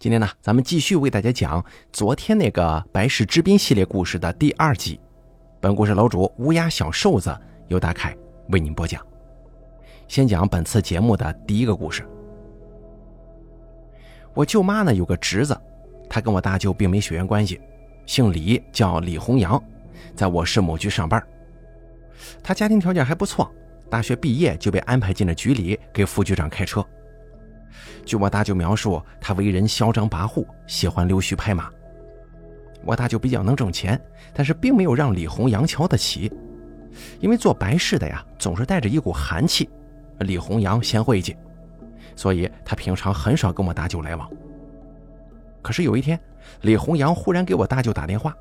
今天呢，咱们继续为大家讲昨天那个白氏之滨系列故事的第二集。本故事楼主乌鸦小瘦子由大凯为您播讲。先讲本次节目的第一个故事。我舅妈呢有个侄子，他跟我大舅并没血缘关系，姓李，叫李洪阳，在我市某局上班。他家庭条件还不错，大学毕业就被安排进了局里给副局长开车。据我大舅描述，他为人嚣张跋扈，喜欢溜须拍马。我大舅比较能挣钱，但是并没有让李洪阳瞧得起，因为做白事的呀，总是带着一股寒气。李洪阳嫌晦气，所以他平常很少跟我大舅来往。可是有一天，李洪阳忽然给我大舅打电话，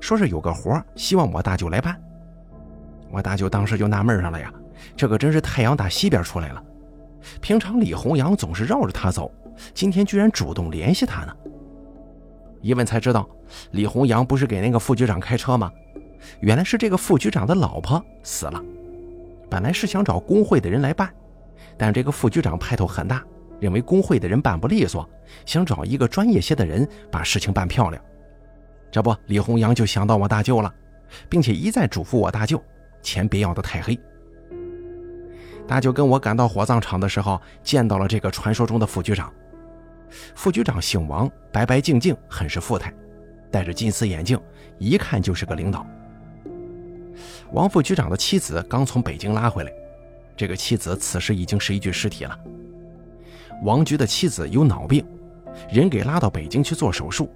说是有个活希望我大舅来办。我大舅当时就纳闷上了呀，这可真是太阳打西边出来了。平常李洪阳总是绕着他走，今天居然主动联系他呢。一问才知道，李洪阳不是给那个副局长开车吗？原来是这个副局长的老婆死了。本来是想找工会的人来办，但这个副局长派头很大，认为工会的人办不利索，想找一个专业些的人把事情办漂亮。这不，李洪阳就想到我大舅了，并且一再嘱咐我大舅，钱别要的太黑。大舅跟我赶到火葬场的时候，见到了这个传说中的副局长。副局长姓王，白白净净，很是富态，戴着金丝眼镜，一看就是个领导。王副局长的妻子刚从北京拉回来，这个妻子此时已经是一具尸体了。王局的妻子有脑病，人给拉到北京去做手术，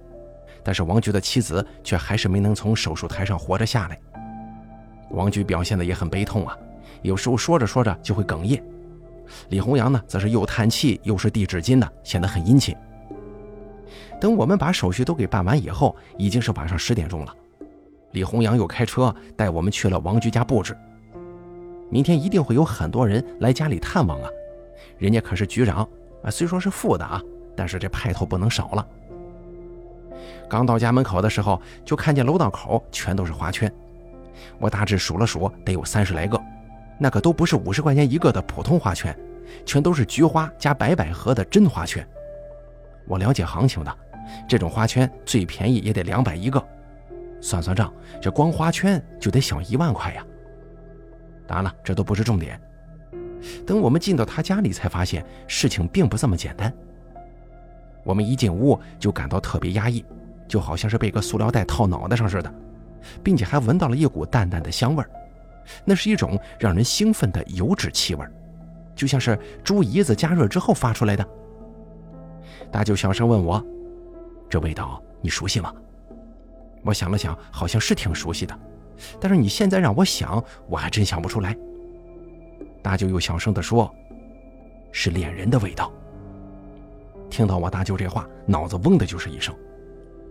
但是王局的妻子却还是没能从手术台上活着下来。王局表现的也很悲痛啊。有时候说着说着就会哽咽，李洪阳呢，则是又叹气又是递纸巾的，显得很殷勤。等我们把手续都给办完以后，已经是晚上十点钟了。李洪阳又开车带我们去了王局家布置。明天一定会有很多人来家里探望啊，人家可是局长啊，虽说是副的啊，但是这派头不能少了。刚到家门口的时候，就看见楼道口全都是花圈，我大致数了数，得有三十来个。那可都不是五十块钱一个的普通花圈，全都是菊花加白百合的真花圈。我了解行情的，这种花圈最便宜也得两百一个，算算账，这光花圈就得小一万块呀。当然了，这都不是重点。等我们进到他家里，才发现事情并不这么简单。我们一进屋就感到特别压抑，就好像是被个塑料袋套脑袋上似的，并且还闻到了一股淡淡的香味儿。那是一种让人兴奋的油脂气味，就像是猪胰子加热之后发出来的。大舅小声问我：“这味道你熟悉吗？”我想了想，好像是挺熟悉的，但是你现在让我想，我还真想不出来。大舅又小声地说：“是恋人的味道。”听到我大舅这话，脑子嗡的就是一声。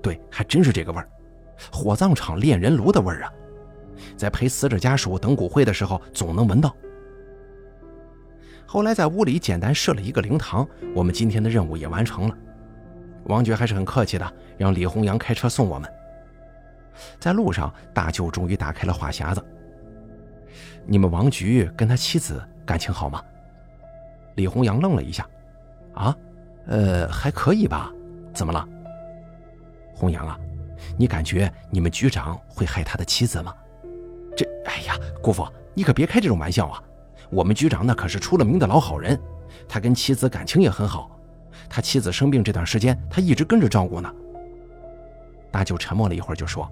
对，还真是这个味儿，火葬场炼人炉的味儿啊！在陪死者家属等骨灰的时候，总能闻到。后来在屋里简单设了一个灵堂，我们今天的任务也完成了。王局还是很客气的，让李洪阳开车送我们。在路上，大舅终于打开了话匣子：“你们王局跟他妻子感情好吗？”李洪阳愣了一下：“啊，呃，还可以吧？怎么了？”洪阳啊，你感觉你们局长会害他的妻子吗？呀，姑父，你可别开这种玩笑啊！我们局长那可是出了名的老好人，他跟妻子感情也很好。他妻子生病这段时间，他一直跟着照顾呢。大舅沉默了一会儿，就说：“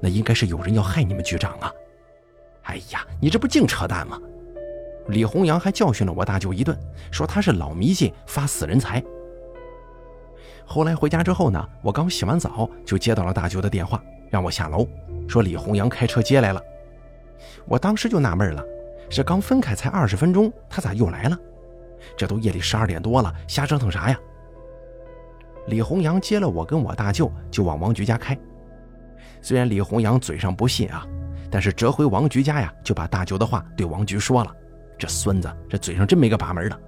那应该是有人要害你们局长啊！”哎呀，你这不净扯淡吗？李洪阳还教训了我大舅一顿，说他是老迷信，发死人财。后来回家之后呢，我刚洗完澡就接到了大舅的电话，让我下楼。说李洪阳开车接来了，我当时就纳闷了，这刚分开才二十分钟，他咋又来了？这都夜里十二点多了，瞎折腾啥呀？李洪阳接了我跟我大舅，就往王局家开。虽然李洪阳嘴上不信啊，但是折回王局家呀，就把大舅的话对王局说了。这孙子这嘴上真没个把门的。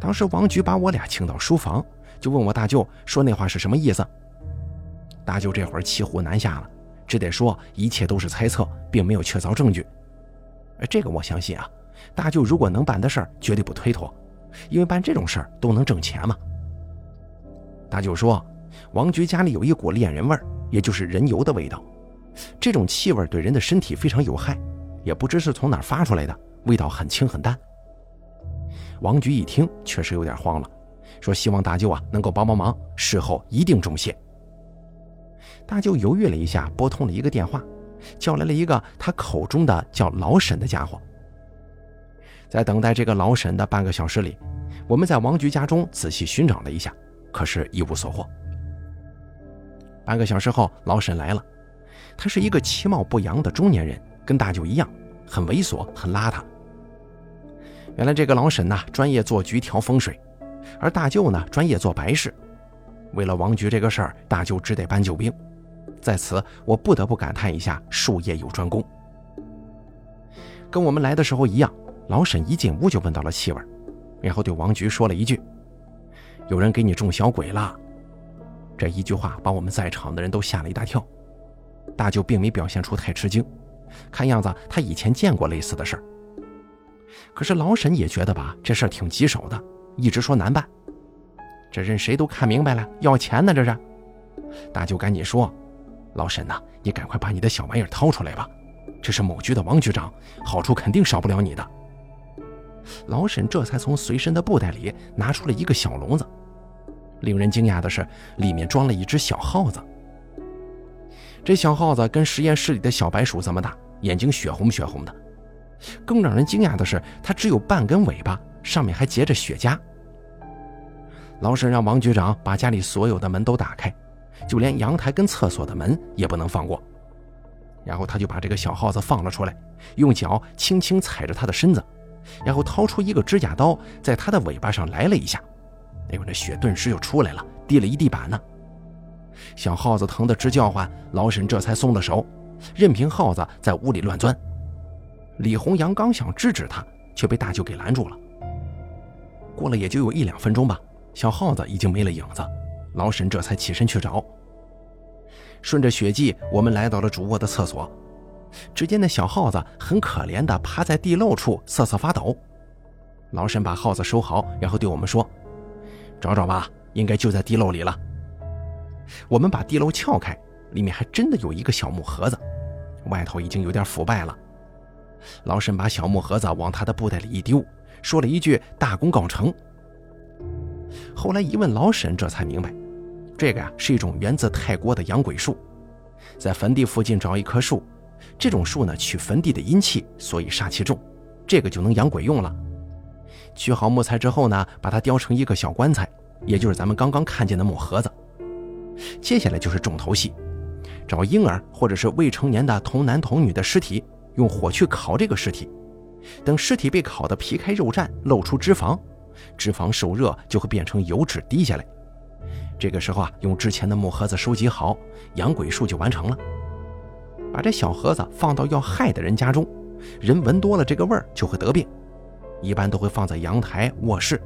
当时王局把我俩请到书房，就问我大舅说那话是什么意思。大舅这会儿骑虎难下了，只得说一切都是猜测，并没有确凿证据。这个我相信啊，大舅如果能办的事儿，绝对不推脱，因为办这种事儿都能挣钱嘛。大舅说，王局家里有一股恋人味儿，也就是人油的味道。这种气味对人的身体非常有害，也不知是从哪儿发出来的，味道很轻很淡。王局一听，确实有点慌了，说希望大舅啊能够帮帮忙，事后一定重谢。大舅犹豫了一下，拨通了一个电话，叫来了一个他口中的叫老沈的家伙。在等待这个老沈的半个小时里，我们在王局家中仔细寻找了一下，可是一无所获。半个小时后，老沈来了，他是一个其貌不扬的中年人，跟大舅一样，很猥琐，很邋遢。原来这个老沈呐，专业做局调风水，而大舅呢，专业做白事。为了王局这个事儿，大舅只得搬救兵。在此，我不得不感叹一下：术业有专攻。跟我们来的时候一样，老沈一进屋就闻到了气味，然后对王局说了一句：“有人给你种小鬼了。”这一句话把我们在场的人都吓了一大跳。大舅并没表现出太吃惊，看样子他以前见过类似的事儿。可是老沈也觉得吧，这事儿挺棘手的，一直说难办。这人谁都看明白了，要钱呢，这是。大舅赶紧说：“老沈呐，你赶快把你的小玩意儿掏出来吧，这是某局的王局长，好处肯定少不了你的。”老沈这才从随身的布袋里拿出了一个小笼子，令人惊讶的是，里面装了一只小耗子。这小耗子跟实验室里的小白鼠这么大，眼睛血红血红的。更让人惊讶的是，它只有半根尾巴，上面还结着雪茄。老沈让王局长把家里所有的门都打开，就连阳台跟厕所的门也不能放过。然后他就把这个小耗子放了出来，用脚轻轻踩着它的身子，然后掏出一个指甲刀，在它的尾巴上来了一下。哎呦，那血顿时就出来了，滴了一地板呢。小耗子疼得直叫唤，老沈这才松了手，任凭耗子在屋里乱钻。李红阳刚想制止他，却被大舅给拦住了。过了也就有一两分钟吧。小耗子已经没了影子，老沈这才起身去找。顺着血迹，我们来到了主卧的厕所。只见那小耗子很可怜地趴在地漏处瑟瑟发抖。老沈把耗子收好，然后对我们说：“找找吧，应该就在地漏里了。”我们把地漏撬开，里面还真的有一个小木盒子，外头已经有点腐败了。老沈把小木盒子往他的布袋里一丢，说了一句：“大功告成。”后来一问老沈，这才明白，这个呀是一种源自泰国的养鬼树，在坟地附近找一棵树，这种树呢取坟地的阴气，所以煞气重，这个就能养鬼用了。取好木材之后呢，把它雕成一个小棺材，也就是咱们刚刚看见的木盒子。接下来就是重头戏，找婴儿或者是未成年的童男童女的尸体，用火去烤这个尸体，等尸体被烤得皮开肉绽，露出脂肪。脂肪受热就会变成油脂滴下来，这个时候啊，用之前的木盒子收集好，养鬼术就完成了。把这小盒子放到要害的人家中，人闻多了这个味儿就会得病。一般都会放在阳台、卧室，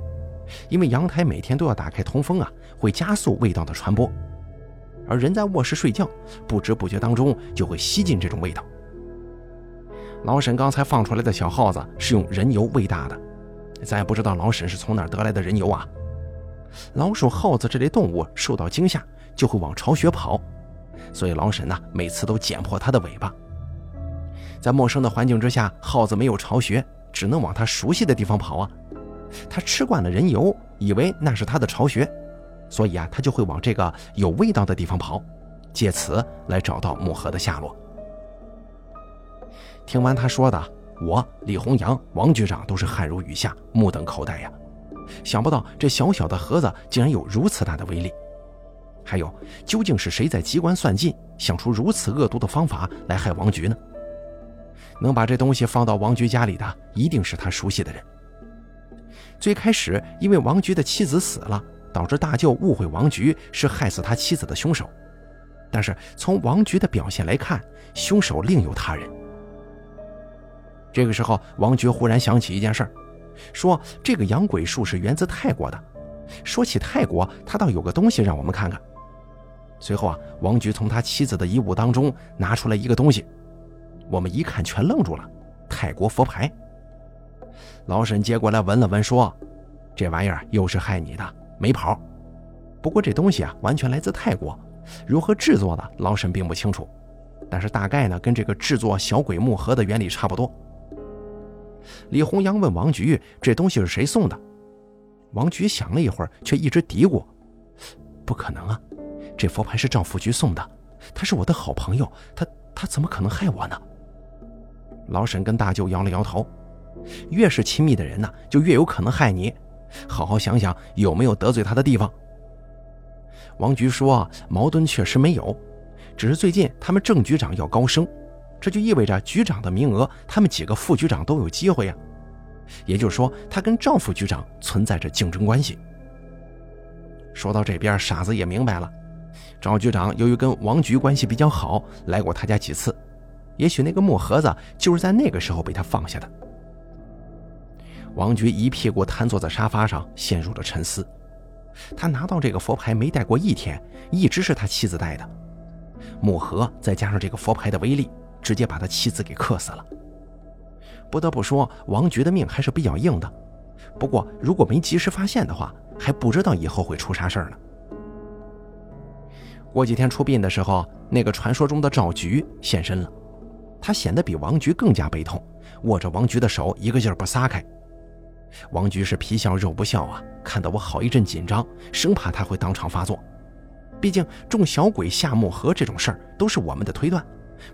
因为阳台每天都要打开通风啊，会加速味道的传播。而人在卧室睡觉，不知不觉当中就会吸进这种味道。老沈刚才放出来的小耗子是用人油喂大的。咱也不知道老沈是从哪儿得来的人油啊！老鼠、耗子这类动物受到惊吓就会往巢穴跑，所以老沈呢每次都剪破它的尾巴。在陌生的环境之下，耗子没有巢穴，只能往它熟悉的地方跑啊。它吃惯了人油，以为那是它的巢穴，所以啊，它就会往这个有味道的地方跑，借此来找到木盒的下落。听完他说的。我李洪阳、王局长都是汗如雨下，目瞪口呆呀！想不到这小小的盒子竟然有如此大的威力。还有，究竟是谁在机关算尽，想出如此恶毒的方法来害王局呢？能把这东西放到王局家里的，一定是他熟悉的人。最开始，因为王局的妻子死了，导致大舅误会王局是害死他妻子的凶手。但是从王局的表现来看，凶手另有他人。这个时候，王局忽然想起一件事儿，说：“这个养鬼术是源自泰国的。”说起泰国，他倒有个东西让我们看看。随后啊，王局从他妻子的遗物当中拿出来一个东西，我们一看全愣住了：泰国佛牌。老沈接过来闻了闻，说：“这玩意儿又是害你的，没跑。”不过这东西啊，完全来自泰国，如何制作的，老沈并不清楚。但是大概呢，跟这个制作小鬼木盒的原理差不多。李洪阳问王菊：“这东西是谁送的？”王菊想了一会儿，却一直嘀咕：“不可能啊，这佛牌是赵副局送的，他是我的好朋友，他他怎么可能害我呢？”老沈跟大舅摇了摇头：“越是亲密的人呢，就越有可能害你。好好想想，有没有得罪他的地方。”王菊说：“矛盾确实没有。”只是最近他们郑局长要高升，这就意味着局长的名额，他们几个副局长都有机会呀。也就是说，他跟赵副局长存在着竞争关系。说到这边，傻子也明白了，赵局长由于跟王局关系比较好，来过他家几次，也许那个木盒子就是在那个时候被他放下的。王局一屁股瘫坐在沙发上，陷入了沉思。他拿到这个佛牌没戴过一天，一直是他妻子戴的。木盒再加上这个佛牌的威力，直接把他妻子给克死了。不得不说，王菊的命还是比较硬的。不过，如果没及时发现的话，还不知道以后会出啥事儿呢。过几天出殡的时候，那个传说中的赵局现身了，他显得比王局更加悲痛，握着王局的手一个劲儿不撒开。王局是皮笑肉不笑啊，看得我好一阵紧张，生怕他会当场发作。毕竟种小鬼下木盒这种事儿都是我们的推断，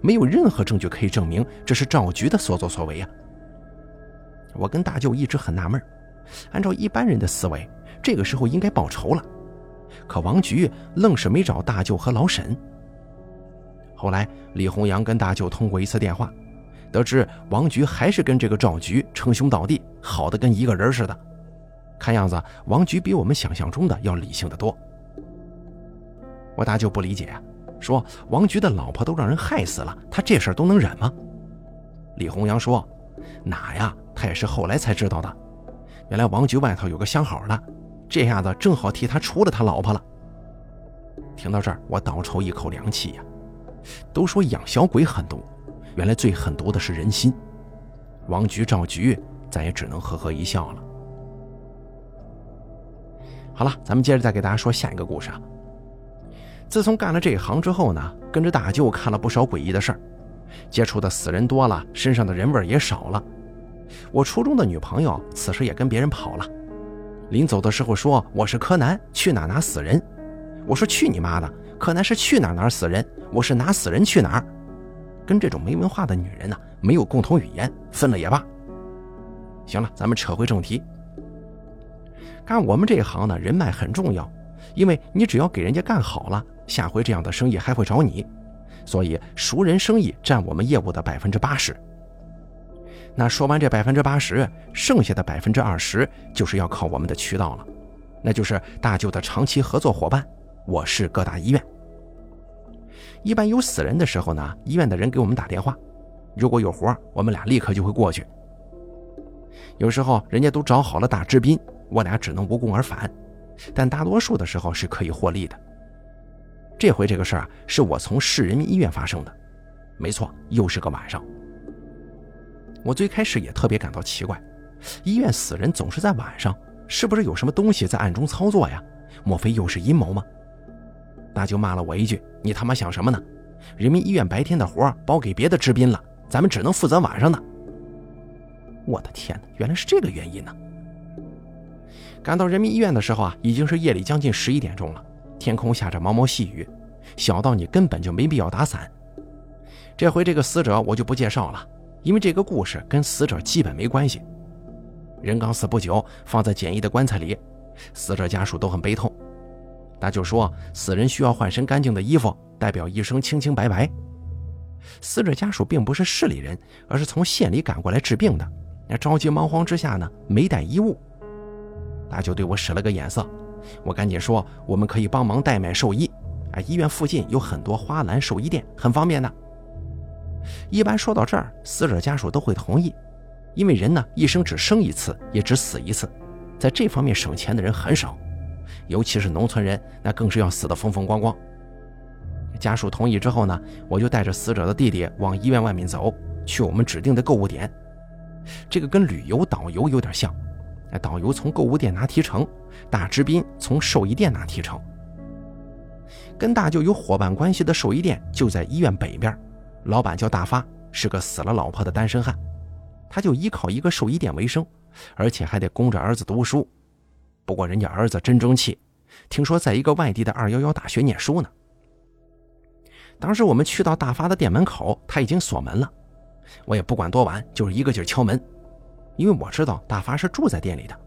没有任何证据可以证明这是赵局的所作所为呀。我跟大舅一直很纳闷，按照一般人的思维，这个时候应该报仇了，可王局愣是没找大舅和老沈。后来李洪阳跟大舅通过一次电话，得知王局还是跟这个赵局称兄道弟，好的跟一个人似的。看样子王局比我们想象中的要理性的多。我大舅不理解啊，说王局的老婆都让人害死了，他这事儿都能忍吗？李洪阳说：“哪呀，他也是后来才知道的。原来王局外头有个相好的，这下子正好替他除了他老婆了。”听到这儿，我倒抽一口凉气呀。都说养小鬼狠毒，原来最狠毒的是人心。王局、赵局，咱也只能呵呵一笑了。好了，咱们接着再给大家说下一个故事啊。自从干了这一行之后呢，跟着大舅看了不少诡异的事儿，接触的死人多了，身上的人味也少了。我初中的女朋友此时也跟别人跑了，临走的时候说我是柯南，去哪拿死人。我说去你妈的，柯南是去哪哪死人，我是拿死人去哪儿。跟这种没文化的女人呢，没有共同语言，分了也罢。行了，咱们扯回正题。干我们这一行呢，人脉很重要，因为你只要给人家干好了。下回这样的生意还会找你，所以熟人生意占我们业务的百分之八十。那说完这百分之八十，剩下的百分之二十就是要靠我们的渠道了，那就是大舅的长期合作伙伴，我市各大医院。一般有死人的时候呢，医院的人给我们打电话，如果有活，我们俩立刻就会过去。有时候人家都找好了大支宾，我俩只能无功而返，但大多数的时候是可以获利的。这回这个事儿啊，是我从市人民医院发生的，没错，又是个晚上。我最开始也特别感到奇怪，医院死人总是在晚上，是不是有什么东西在暗中操作呀？莫非又是阴谋吗？大舅骂了我一句：“你他妈想什么呢？人民医院白天的活包给别的治宾了，咱们只能负责晚上的。”我的天哪，原来是这个原因呢！赶到人民医院的时候啊，已经是夜里将近十一点钟了。天空下着毛毛细雨，小到你根本就没必要打伞。这回这个死者我就不介绍了，因为这个故事跟死者基本没关系。人刚死不久，放在简易的棺材里，死者家属都很悲痛。那就说死人需要换身干净的衣服，代表一生清清白白。死者家属并不是市里人，而是从县里赶过来治病的。那着急忙慌之下呢，没带衣物，那就对我使了个眼色。我赶紧说，我们可以帮忙代买寿衣，啊，医院附近有很多花篮寿衣店，很方便的。一般说到这儿，死者家属都会同意，因为人呢一生只生一次，也只死一次，在这方面省钱的人很少，尤其是农村人，那更是要死得风风光光。家属同意之后呢，我就带着死者的弟弟往医院外面走，去我们指定的购物点。这个跟旅游导游有点像。导游从购物店拿提成，大支宾从寿衣店拿提成，跟大舅有伙伴关系的寿衣店就在医院北边，老板叫大发，是个死了老婆的单身汉，他就依靠一个寿衣店为生，而且还得供着儿子读书。不过人家儿子真争气，听说在一个外地的二幺幺大学念书呢。当时我们去到大发的店门口，他已经锁门了，我也不管多晚，就是一个劲敲门，因为我知道大发是住在店里的，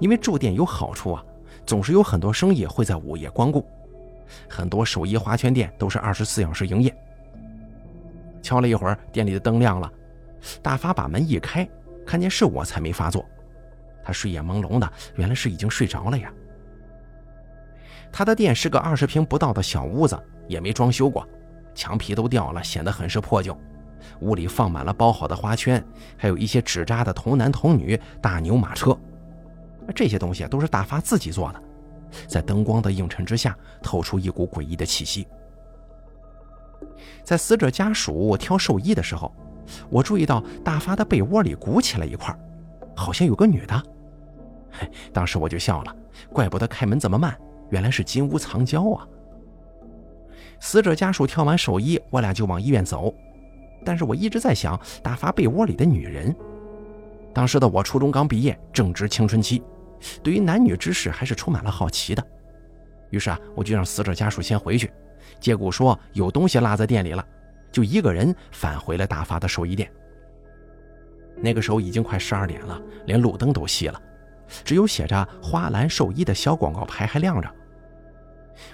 因为住店有好处啊，总是有很多生意会在午夜光顾。很多手艺花圈店都是二十四小时营业。敲了一会儿，店里的灯亮了，大发把门一开，看见是我才没发作。他睡眼朦胧的，原来是已经睡着了呀。他的店是个二十平不到的小屋子，也没装修过，墙皮都掉了，显得很是破旧。屋里放满了包好的花圈，还有一些纸扎的童男童女、大牛马车，这些东西都是大发自己做的。在灯光的映衬之下，透出一股诡异的气息。在死者家属挑寿衣的时候，我注意到大发的被窝里鼓起来一块，好像有个女的。嘿，当时我就笑了，怪不得开门这么慢，原来是金屋藏娇啊！死者家属挑完寿衣，我俩就往医院走。但是我一直在想，大发被窝里的女人。当时的我初中刚毕业，正值青春期。对于男女之事还是充满了好奇的，于是啊，我就让死者家属先回去。接古说有东西落在店里了，就一个人返回了大发的寿衣店。那个时候已经快十二点了，连路灯都熄了，只有写着“花篮寿衣”的小广告牌还亮着。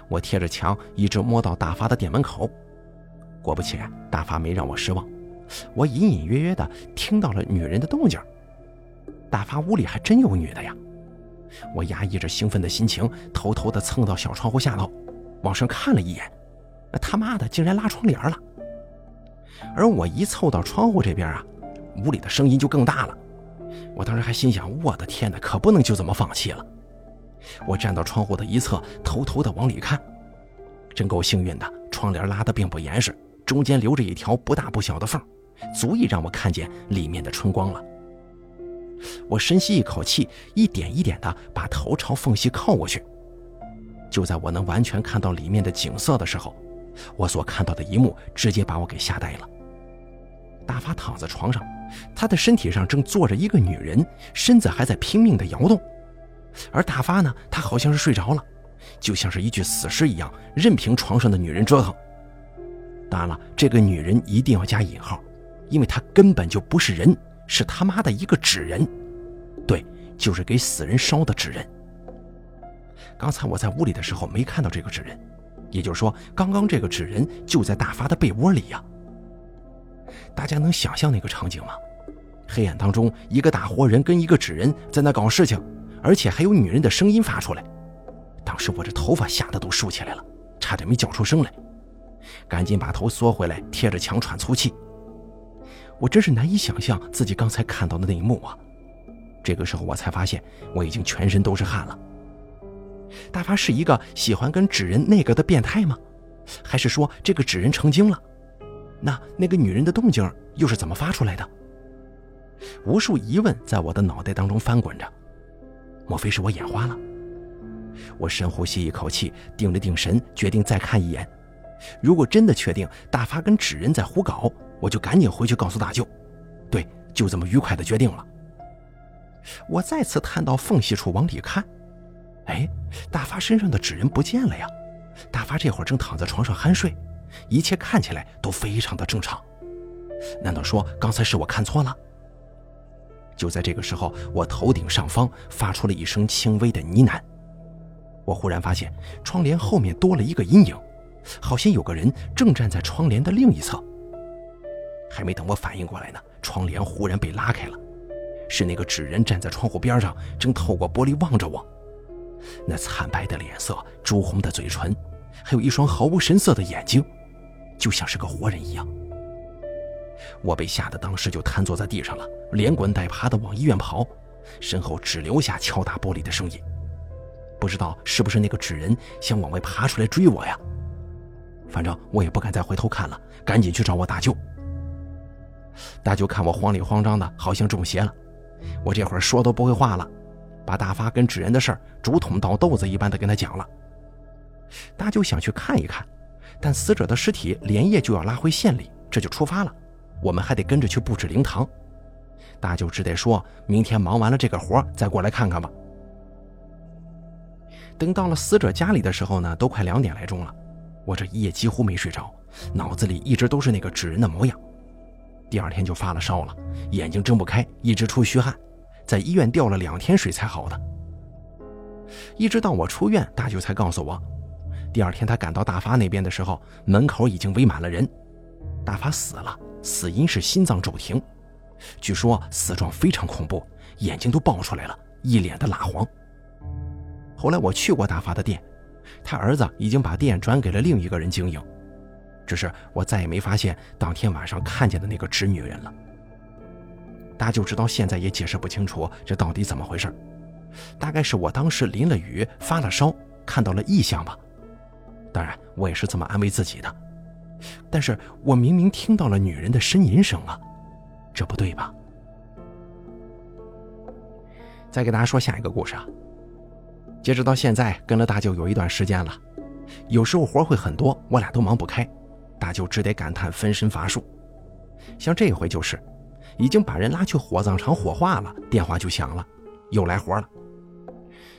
我贴着墙一直摸到大发的店门口，果不其然，大发没让我失望。我隐隐约约的听到了女人的动静，大发屋里还真有女的呀！我压抑着兴奋的心情，偷偷的蹭到小窗户下头，往上看了一眼，他妈的竟然拉窗帘了。而我一凑到窗户这边啊，屋里的声音就更大了。我当时还心想：我的天哪，可不能就这么放弃了。我站到窗户的一侧，偷偷的往里看，真够幸运的，窗帘拉得并不严实，中间留着一条不大不小的缝，足以让我看见里面的春光了。我深吸一口气，一点一点地把头朝缝隙靠过去。就在我能完全看到里面的景色的时候，我所看到的一幕直接把我给吓呆了。大发躺在床上，他的身体上正坐着一个女人，身子还在拼命地摇动。而大发呢，他好像是睡着了，就像是一具死尸一样，任凭床上的女人折腾。当然了，这个女人一定要加引号，因为她根本就不是人。是他妈的一个纸人，对，就是给死人烧的纸人。刚才我在屋里的时候没看到这个纸人，也就是说，刚刚这个纸人就在大发的被窝里呀。大家能想象那个场景吗？黑暗当中，一个大活人跟一个纸人在那搞事情，而且还有女人的声音发出来。当时我这头发吓得都竖起来了，差点没叫出声来，赶紧把头缩回来，贴着墙喘粗气。我真是难以想象自己刚才看到的那一幕啊！这个时候我才发现我已经全身都是汗了。大发是一个喜欢跟纸人那个的变态吗？还是说这个纸人成精了？那那个女人的动静又是怎么发出来的？无数疑问在我的脑袋当中翻滚着。莫非是我眼花了？我深呼吸一口气，定了定神，决定再看一眼。如果真的确定大发跟纸人在胡搞，我就赶紧回去告诉大舅。对，就这么愉快的决定了。我再次探到缝隙处往里看，哎，大发身上的纸人不见了呀！大发这会儿正躺在床上酣睡，一切看起来都非常的正常。难道说刚才是我看错了？就在这个时候，我头顶上方发出了一声轻微的呢喃。我忽然发现窗帘后面多了一个阴影。好像有个人正站在窗帘的另一侧。还没等我反应过来呢，窗帘忽然被拉开了，是那个纸人站在窗户边上，正透过玻璃望着我。那惨白的脸色、朱红的嘴唇，还有一双毫无神色的眼睛，就像是个活人一样。我被吓得当时就瘫坐在地上了，连滚带爬的往医院跑，身后只留下敲打玻璃的声音。不知道是不是那个纸人想往外爬出来追我呀？反正我也不敢再回头看了，赶紧去找我大舅。大舅看我慌里慌张的，好像中邪了。我这会儿说都不会话了，把大发跟纸人的事儿竹筒倒豆子一般的跟他讲了。大舅想去看一看，但死者的尸体连夜就要拉回县里，这就出发了，我们还得跟着去布置灵堂。大舅只得说明天忙完了这个活再过来看看吧。等到了死者家里的时候呢，都快两点来钟了，我这一夜几乎没睡着，脑子里一直都是那个纸人的模样。第二天就发了烧了，眼睛睁不开，一直出虚汗，在医院吊了两天水才好的。一直到我出院，大舅才告诉我，第二天他赶到大发那边的时候，门口已经围满了人。大发死了，死因是心脏骤停，据说死状非常恐怖，眼睛都爆出来了，一脸的蜡黄。后来我去过大发的店，他儿子已经把店转给了另一个人经营。只是我再也没发现当天晚上看见的那个纸女人了。大舅直到现在也解释不清楚这到底怎么回事，大概是我当时淋了雨发了烧，看到了异象吧。当然，我也是这么安慰自己的。但是我明明听到了女人的呻吟声啊，这不对吧？再给大家说下一个故事啊。截止到现在，跟了大舅有一段时间了，有时候活会很多，我俩都忙不开。大舅只得感叹分身乏术，像这回就是，已经把人拉去火葬场火化了，电话就响了，又来活了。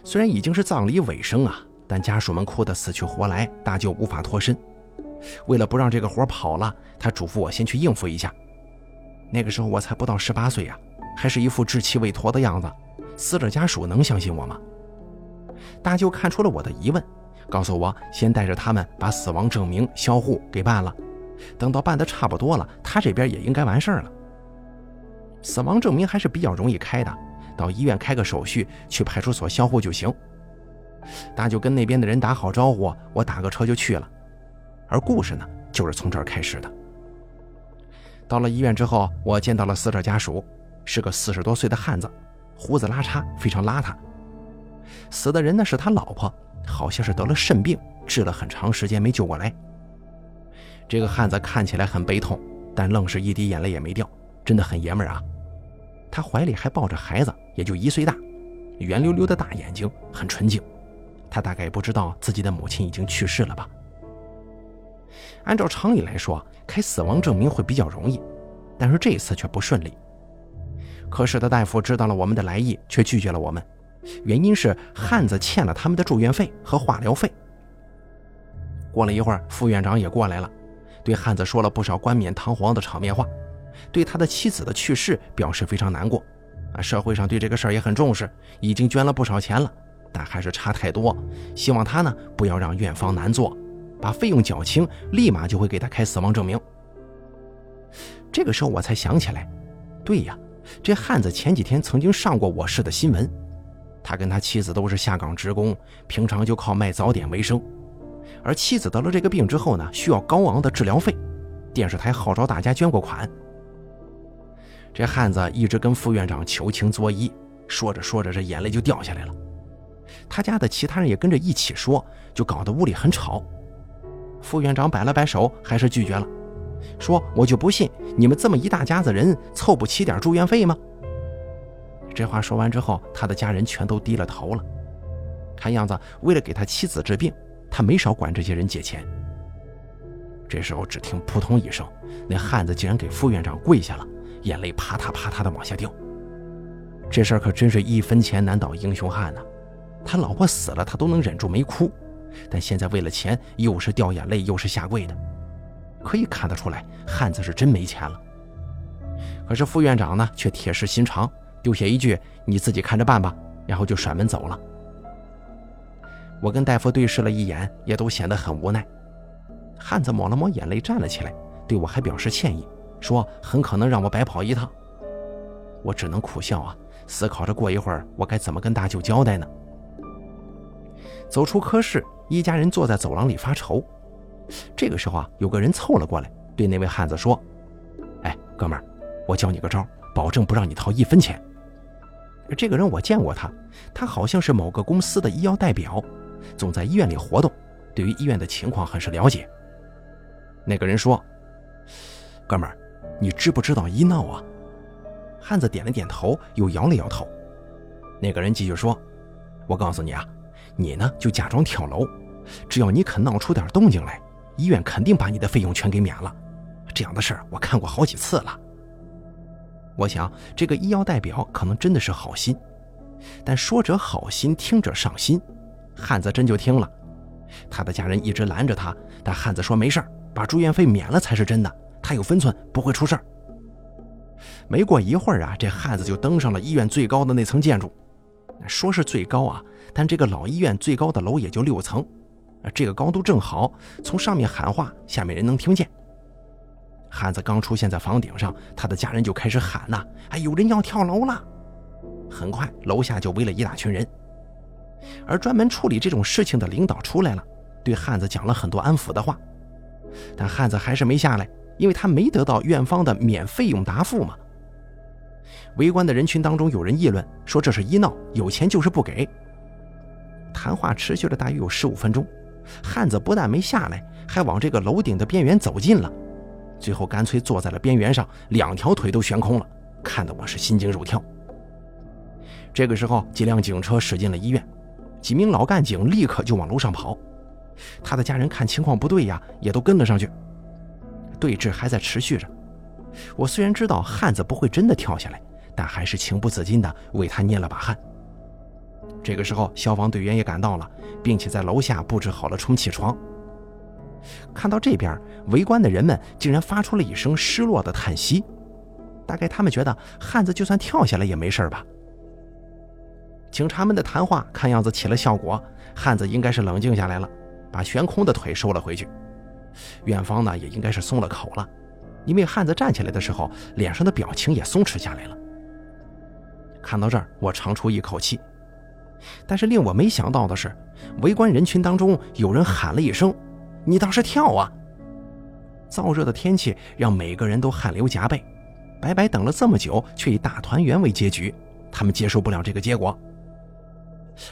虽然已经是葬礼尾声啊，但家属们哭得死去活来，大舅无法脱身。为了不让这个活跑了，他嘱咐我先去应付一下。那个时候我才不到十八岁呀，还是一副稚气未脱的样子，死者家属能相信我吗？大舅看出了我的疑问。告诉我，先带着他们把死亡证明、销户给办了。等到办的差不多了，他这边也应该完事儿了。死亡证明还是比较容易开的，到医院开个手续，去派出所销户就行。大舅跟那边的人打好招呼，我打个车就去了。而故事呢，就是从这儿开始的。到了医院之后，我见到了死者家属，是个四十多岁的汉子，胡子拉碴，非常邋遢。死的人呢，是他老婆。好像是得了肾病，治了很长时间没救过来。这个汉子看起来很悲痛，但愣是一滴眼泪也没掉，真的很爷们儿啊。他怀里还抱着孩子，也就一岁大，圆溜溜的大眼睛，很纯净。他大概不知道自己的母亲已经去世了吧？按照常理来说，开死亡证明会比较容易，但是这次却不顺利。科室的大夫知道了我们的来意，却拒绝了我们。原因是汉子欠了他们的住院费和化疗费。过了一会儿，副院长也过来了，对汉子说了不少冠冕堂皇的场面话，对他的妻子的去世表示非常难过。啊，社会上对这个事儿也很重视，已经捐了不少钱了，但还是差太多。希望他呢不要让院方难做，把费用缴清，立马就会给他开死亡证明。这个时候我才想起来，对呀，这汉子前几天曾经上过我市的新闻。他跟他妻子都是下岗职工，平常就靠卖早点为生。而妻子得了这个病之后呢，需要高昂的治疗费，电视台号召大家捐过款。这汉子一直跟副院长求情作揖，说着说着，这眼泪就掉下来了。他家的其他人也跟着一起说，就搞得屋里很吵。副院长摆了摆手，还是拒绝了，说：“我就不信你们这么一大家子人凑不齐点住院费吗？”这话说完之后，他的家人全都低了头了。看样子，为了给他妻子治病，他没少管这些人借钱。这时候，只听扑通一声，那汉子竟然给副院长跪下了，眼泪啪嗒啪嗒的往下掉。这事儿可真是一分钱难倒英雄汉呐！他老婆死了，他都能忍住没哭，但现在为了钱，又是掉眼泪，又是下跪的，可以看得出来，汉子是真没钱了。可是副院长呢，却铁石心肠。丢下一句“你自己看着办吧”，然后就甩门走了。我跟大夫对视了一眼，也都显得很无奈。汉子抹了抹眼泪，站了起来，对我还表示歉意，说很可能让我白跑一趟。我只能苦笑啊，思考着过一会儿我该怎么跟大舅交代呢。走出科室，一家人坐在走廊里发愁。这个时候啊，有个人凑了过来，对那位汉子说：“哎，哥们儿，我教你个招，保证不让你掏一分钱。”这个人我见过他，他好像是某个公司的医药代表，总在医院里活动，对于医院的情况很是了解。那个人说：“哥们儿，你知不知道医闹啊？”汉子点了点头，又摇了摇头。那个人继续说：“我告诉你啊，你呢就假装跳楼，只要你肯闹出点动静来，医院肯定把你的费用全给免了。这样的事儿我看过好几次了。我想这个医药代表可能真的是好心，但说者好心，听者上心。汉子真就听了，他的家人一直拦着他，但汉子说没事儿，把住院费免了才是真的，他有分寸，不会出事儿。没过一会儿啊，这汉子就登上了医院最高的那层建筑。说是最高啊，但这个老医院最高的楼也就六层，这个高度正好，从上面喊话，下面人能听见。汉子刚出现在房顶上，他的家人就开始喊呐：“哎，有人要跳楼了！”很快，楼下就围了一大群人，而专门处理这种事情的领导出来了，对汉子讲了很多安抚的话，但汉子还是没下来，因为他没得到院方的免费用答复嘛。围观的人群当中，有人议论说这是医闹，有钱就是不给。谈话持续了大约有十五分钟，汉子不但没下来，还往这个楼顶的边缘走近了，最后干脆坐在了边缘上，两条腿都悬空了，看得我是心惊肉跳。这个时候，几辆警车驶进了医院，几名老干警立刻就往楼上跑。他的家人看情况不对呀，也都跟了上去。对峙还在持续着。我虽然知道汉子不会真的跳下来，但还是情不自禁地为他捏了把汗。这个时候，消防队员也赶到了，并且在楼下布置好了充气床。看到这边，围观的人们竟然发出了一声失落的叹息，大概他们觉得汉子就算跳下来也没事吧。警察们的谈话看样子起了效果，汉子应该是冷静下来了，把悬空的腿收了回去。院方呢，也应该是松了口了。因为汉子站起来的时候，脸上的表情也松弛下来了。看到这儿，我长出一口气。但是令我没想到的是，围观人群当中有人喊了一声：“你倒是跳啊！”燥热的天气让每个人都汗流浃背，白白等了这么久，却以大团圆为结局，他们接受不了这个结果。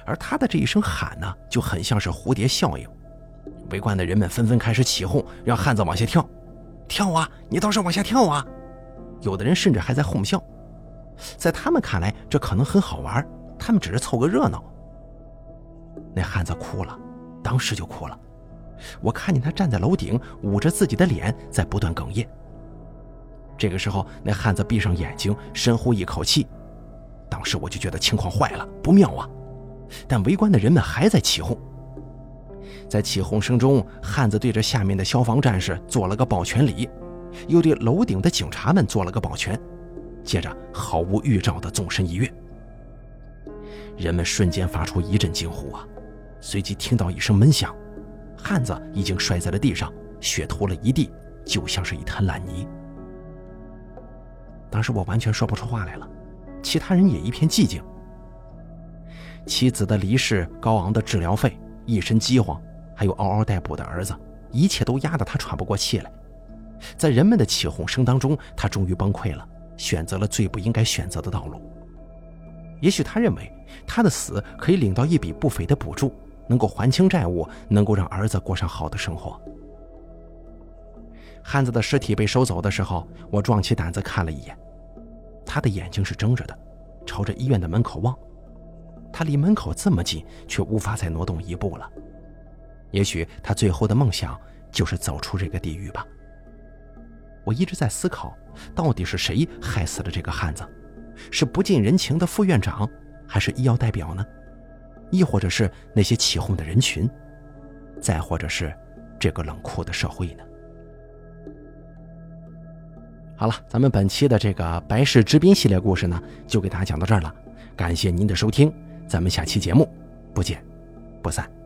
而他的这一声喊呢，就很像是蝴蝶效应，围观的人们纷纷开始起哄，让汉子往下跳。跳啊！你倒是往下跳啊！有的人甚至还在哄笑，在他们看来，这可能很好玩，他们只是凑个热闹。那汉子哭了，当时就哭了。我看见他站在楼顶，捂着自己的脸，在不断哽咽。这个时候，那汉子闭上眼睛，深呼一口气。当时我就觉得情况坏了，不妙啊！但围观的人们还在起哄。在起哄声中，汉子对着下面的消防战士做了个抱拳礼，又对楼顶的警察们做了个抱拳，接着毫无预兆的纵身一跃。人们瞬间发出一阵惊呼啊！随即听到一声闷响，汉子已经摔在了地上，血涂了一地，就像是一滩烂泥。当时我完全说不出话来了，其他人也一片寂静。妻子的离世，高昂的治疗费。一身饥荒，还有嗷嗷待哺的儿子，一切都压得他喘不过气来。在人们的起哄声当中，他终于崩溃了，选择了最不应该选择的道路。也许他认为他的死可以领到一笔不菲的补助，能够还清债务，能够让儿子过上好的生活。汉子的尸体被收走的时候，我壮起胆子看了一眼，他的眼睛是睁着的，朝着医院的门口望。他离门口这么近，却无法再挪动一步了。也许他最后的梦想就是走出这个地狱吧。我一直在思考，到底是谁害死了这个汉子？是不近人情的副院长，还是医药代表呢？亦或者是那些起哄的人群？再或者是这个冷酷的社会呢？好了，咱们本期的这个白氏之滨系列故事呢，就给大家讲到这儿了。感谢您的收听。咱们下期节目不见不散。